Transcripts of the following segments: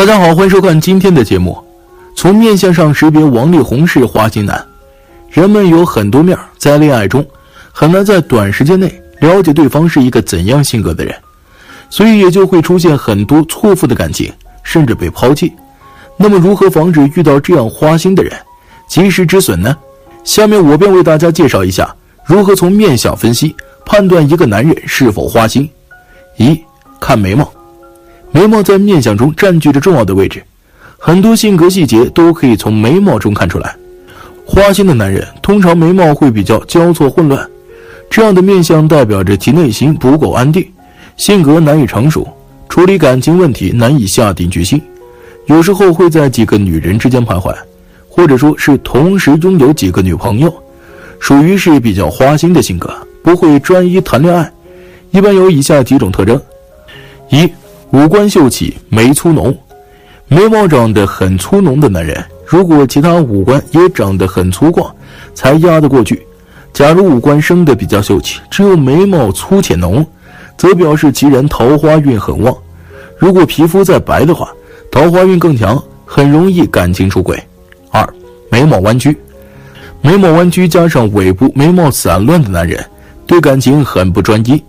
大家好，欢迎收看今天的节目。从面相上识别王力宏是花心男，人们有很多面，在恋爱中很难在短时间内了解对方是一个怎样性格的人，所以也就会出现很多错付的感情，甚至被抛弃。那么，如何防止遇到这样花心的人，及时止损呢？下面我便为大家介绍一下如何从面相分析判断一个男人是否花心。一看眉毛。眉毛在面相中占据着重要的位置，很多性格细节都可以从眉毛中看出来。花心的男人通常眉毛会比较交错混乱，这样的面相代表着其内心不够安定，性格难以成熟，处理感情问题难以下定决心，有时候会在几个女人之间徘徊，或者说是同时拥有几个女朋友，属于是比较花心的性格，不会专一谈恋爱。一般有以下几种特征：一。五官秀气，眉粗浓，眉毛长得很粗浓的男人，如果其他五官也长得很粗犷，才压得过去。假如五官生得比较秀气，只有眉毛粗且浓，则表示其人桃花运很旺。如果皮肤再白的话，桃花运更强，很容易感情出轨。二，眉毛弯曲，眉毛弯曲加上尾部眉毛散乱的男人，对感情很不专一。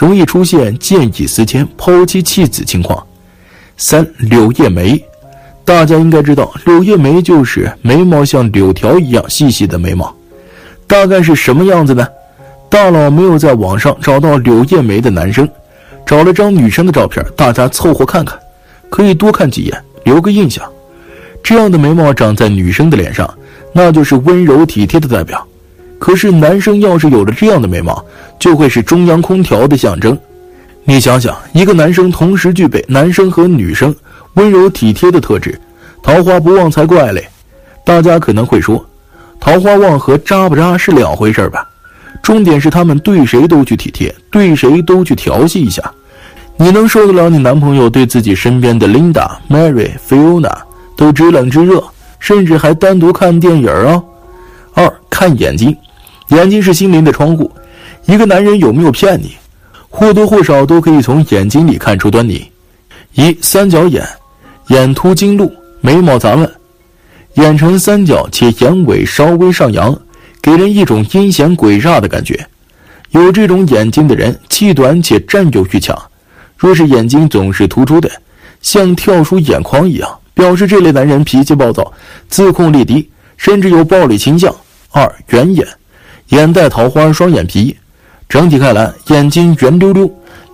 容易出现见异思迁、抛妻弃子情况。三柳叶眉，大家应该知道，柳叶眉就是眉毛像柳条一样细细的眉毛。大概是什么样子呢？大佬没有在网上找到柳叶眉的男生，找了张女生的照片，大家凑合看看，可以多看几眼，留个印象。这样的眉毛长在女生的脸上，那就是温柔体贴的代表。可是男生要是有了这样的眉毛，就会是中央空调的象征。你想想，一个男生同时具备男生和女生温柔体贴的特质，桃花不旺才怪嘞！大家可能会说，桃花旺和渣不渣是两回事吧？重点是他们对谁都去体贴，对谁都去调戏一下。你能受得了你男朋友对自己身边的 Linda、Mary、Fiona 都知冷知热，甚至还单独看电影啊？二看眼睛。眼睛是心灵的窗户，一个男人有没有骗你，或多或少都可以从眼睛里看出端倪。一三角眼，眼突经路，眉毛杂乱，眼呈三角且眼尾稍微上扬，给人一种阴险诡诈的感觉。有这种眼睛的人，气短且占有欲强。若是眼睛总是突出的，像跳出眼眶一样，表示这类男人脾气暴躁，自控力低，甚至有暴力倾向。二圆眼。眼带桃花，双眼皮，整体看来眼睛圆溜溜、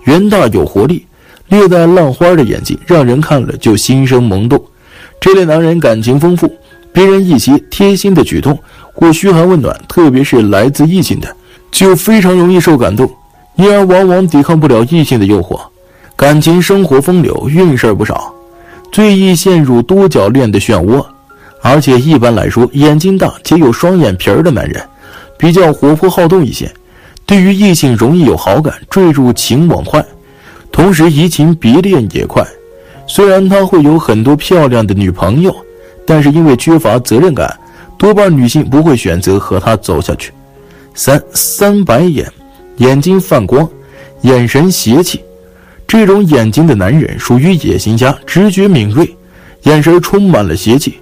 圆大有活力，略带浪花的眼睛让人看了就心生萌动。这类男人感情丰富，别人一些贴心的举动或嘘寒问暖，特别是来自异性的，就非常容易受感动，因而往往抵抗不了异性的诱惑，感情生活风流，运势不少，最易陷入多角恋的漩涡。而且一般来说，眼睛大且有双眼皮儿的男人。比较活泼好动一些，对于异性容易有好感，坠入情网快，同时移情别恋也快。虽然他会有很多漂亮的女朋友，但是因为缺乏责任感，多半女性不会选择和他走下去。三三白眼，眼睛泛光，眼神邪气，这种眼睛的男人属于野心家，直觉敏锐，眼神充满了邪气，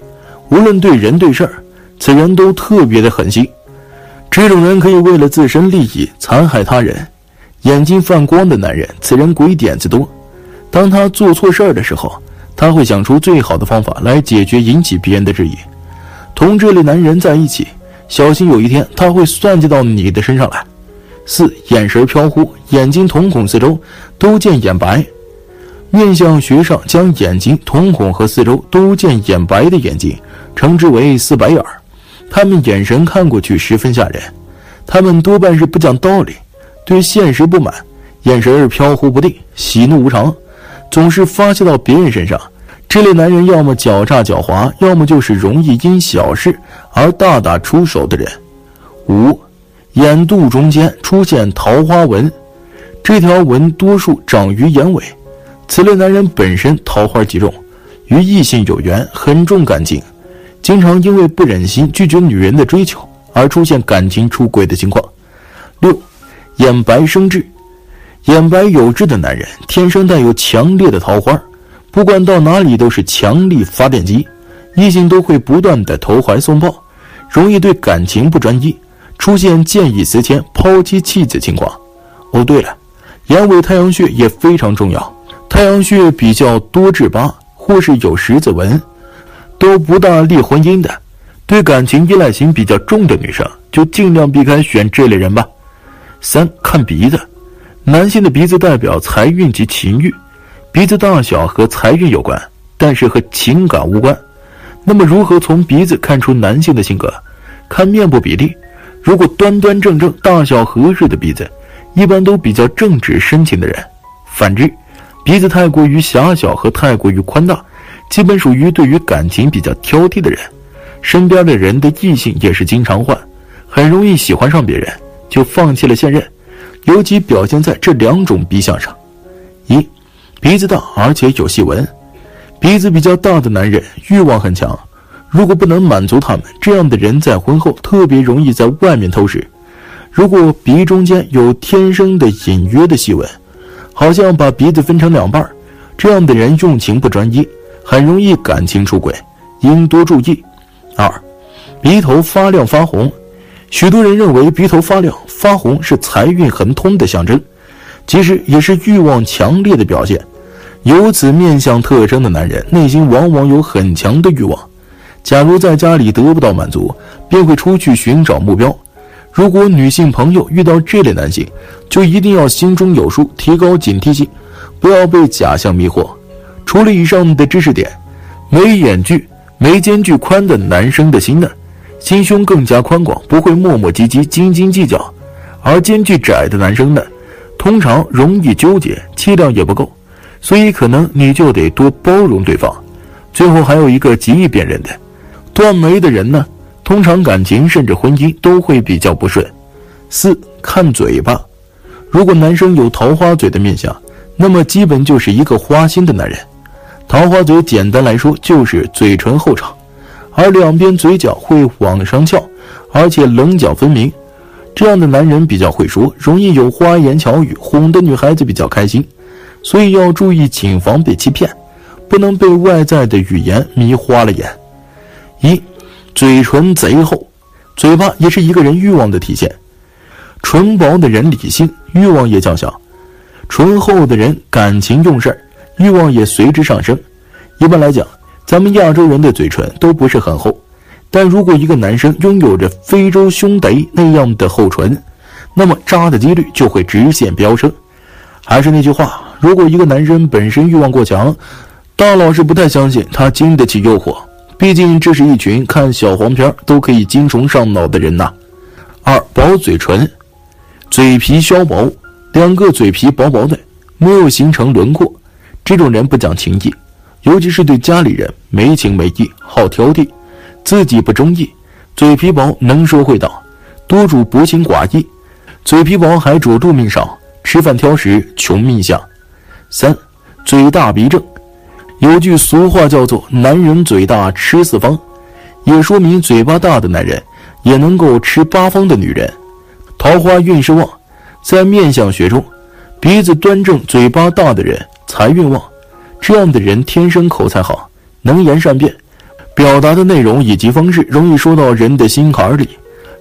无论对人对事儿，此人都特别的狠心。这种人可以为了自身利益残害他人，眼睛泛光的男人，此人鬼点子多。当他做错事儿的时候，他会想出最好的方法来解决，引起别人的质疑。同这类男人在一起，小心有一天他会算计到你的身上来。四眼神飘忽，眼睛瞳孔四周都见眼白。面相学上将眼睛、瞳孔和四周都见眼白的眼睛称之为四白眼儿。他们眼神看过去十分吓人，他们多半是不讲道理，对现实不满，眼神飘忽不定，喜怒无常，总是发泄到别人身上。这类男人要么狡诈狡猾，要么就是容易因小事而大打出手的人。五，眼肚中间出现桃花纹，这条纹多数长于眼尾。此类男人本身桃花极重，与异性有缘，很重感情，经常因为不忍心拒绝女人的追求而出现感情出轨的情况。六，眼白生痣，眼白有痣的男人天生带有强烈的桃花，不管到哪里都是强力发电机，异性都会不断的投怀送抱，容易对感情不专一，出现见异思迁、抛妻弃子情况。哦，对了，眼尾太阳穴也非常重要。太阳穴比较多痣疤，或是有十字纹，都不大利婚姻的。对感情依赖性比较重的女生，就尽量避开选这类人吧。三看鼻子，男性的鼻子代表财运及情欲，鼻子大小和财运有关，但是和情感无关。那么如何从鼻子看出男性的性格？看面部比例，如果端端正正、大小合适的鼻子，一般都比较正直深情的人。反之，鼻子太过于狭小和太过于宽大，基本属于对于感情比较挑剔的人，身边的人的异性也是经常换，很容易喜欢上别人，就放弃了现任，尤其表现在这两种鼻相上：一，鼻子大而且有细纹，鼻子比较大的男人欲望很强，如果不能满足他们，这样的人在婚后特别容易在外面偷食。如果鼻中间有天生的隐约的细纹。好像把鼻子分成两半这样的人用情不专一，很容易感情出轨，应多注意。二，鼻头发亮发红，许多人认为鼻头发亮发红是财运亨通的象征，其实也是欲望强烈的表现。有此面相特征的男人，内心往往有很强的欲望。假如在家里得不到满足，便会出去寻找目标。如果女性朋友遇到这类男性，就一定要心中有数，提高警惕性，不要被假象迷惑。除了以上的知识点，眉眼距、眉间距宽的男生的心呢，心胸更加宽广，不会磨磨唧唧、斤斤计较；而间距窄的男生呢，通常容易纠结，气量也不够，所以可能你就得多包容对方。最后还有一个极易辨认的，断眉的人呢。通常感情甚至婚姻都会比较不顺。四看嘴巴，如果男生有桃花嘴的面相，那么基本就是一个花心的男人。桃花嘴简单来说就是嘴唇厚长，而两边嘴角会往上翘，而且棱角分明。这样的男人比较会说，容易有花言巧语，哄得女孩子比较开心。所以要注意，谨防被欺骗，不能被外在的语言迷花了眼。一。嘴唇贼厚，嘴巴也是一个人欲望的体现。唇薄的人理性，欲望也较小；唇厚的人感情用事，欲望也随之上升。一般来讲，咱们亚洲人的嘴唇都不是很厚，但如果一个男生拥有着非洲兄弟那样的厚唇，那么渣的几率就会直线飙升。还是那句话，如果一个男生本身欲望过强，大佬是不太相信他经得起诱惑。毕竟这是一群看小黄片都可以精虫上脑的人呐。二薄嘴唇，嘴皮削薄，两个嘴皮薄薄的，没有形成轮廓。这种人不讲情义，尤其是对家里人没情没义，好挑剔，自己不中意。嘴皮薄，能说会道，多主薄情寡义。嘴皮薄还主助命少，吃饭挑食，穷命相。三嘴大鼻正。有句俗话叫做“男人嘴大吃四方”，也说明嘴巴大的男人也能够吃八方的女人，桃花运势旺。在面相学中，鼻子端正、嘴巴大的人财运旺，这样的人天生口才好，能言善辩，表达的内容以及方式容易说到人的心坎里，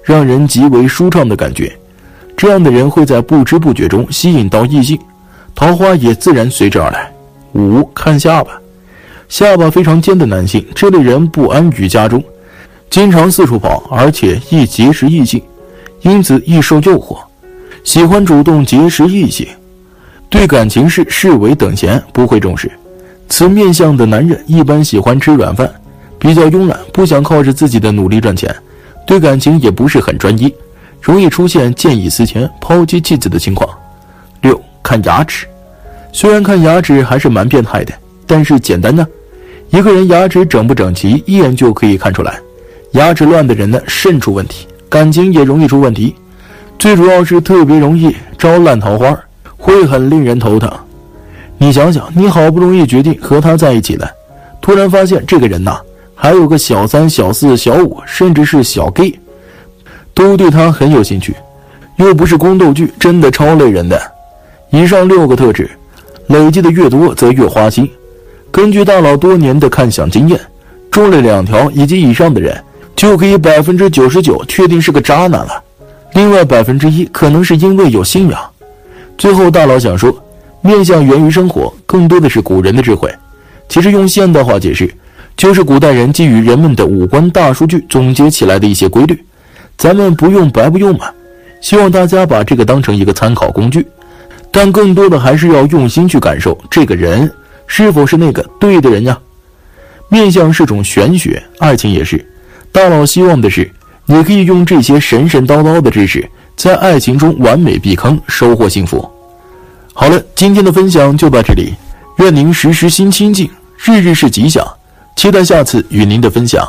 让人极为舒畅的感觉。这样的人会在不知不觉中吸引到异性，桃花也自然随之而来。五看下巴。下巴非常尖的男性，这类人不安于家中，经常四处跑，而且易结识异性，因此易受诱惑，喜欢主动结识异性，对感情是视为等闲，不会重视。此面相的男人一般喜欢吃软饭，比较慵懒，不想靠着自己的努力赚钱，对感情也不是很专一，容易出现见异思迁、抛妻弃子的情况。六看牙齿，虽然看牙齿还是蛮变态的，但是简单呢。一个人牙齿整不整齐，一眼就可以看出来。牙齿乱的人呢，肾出问题，感情也容易出问题。最主要是特别容易招烂桃花，会很令人头疼。你想想，你好不容易决定和他在一起了，突然发现这个人呐，还有个小三、小四、小五，甚至是小 gay，都对他很有兴趣，又不是宫斗剧，真的超累人的。以上六个特质，累积的越多，则越花心。根据大佬多年的看相经验，中了两条以及以上的人，就可以百分之九十九确定是个渣男了。另外百分之一可能是因为有信仰。最后，大佬想说，面相源于生活，更多的是古人的智慧。其实用现代话解释，就是古代人基于人们的五官大数据总结起来的一些规律。咱们不用白不用嘛。希望大家把这个当成一个参考工具，但更多的还是要用心去感受这个人是否是那个对的人呀。面相是种玄学，爱情也是。大佬希望的是。你可以用这些神神叨叨的知识，在爱情中完美避坑，收获幸福。好了，今天的分享就到这里，愿您时时心清静，日日是吉祥，期待下次与您的分享。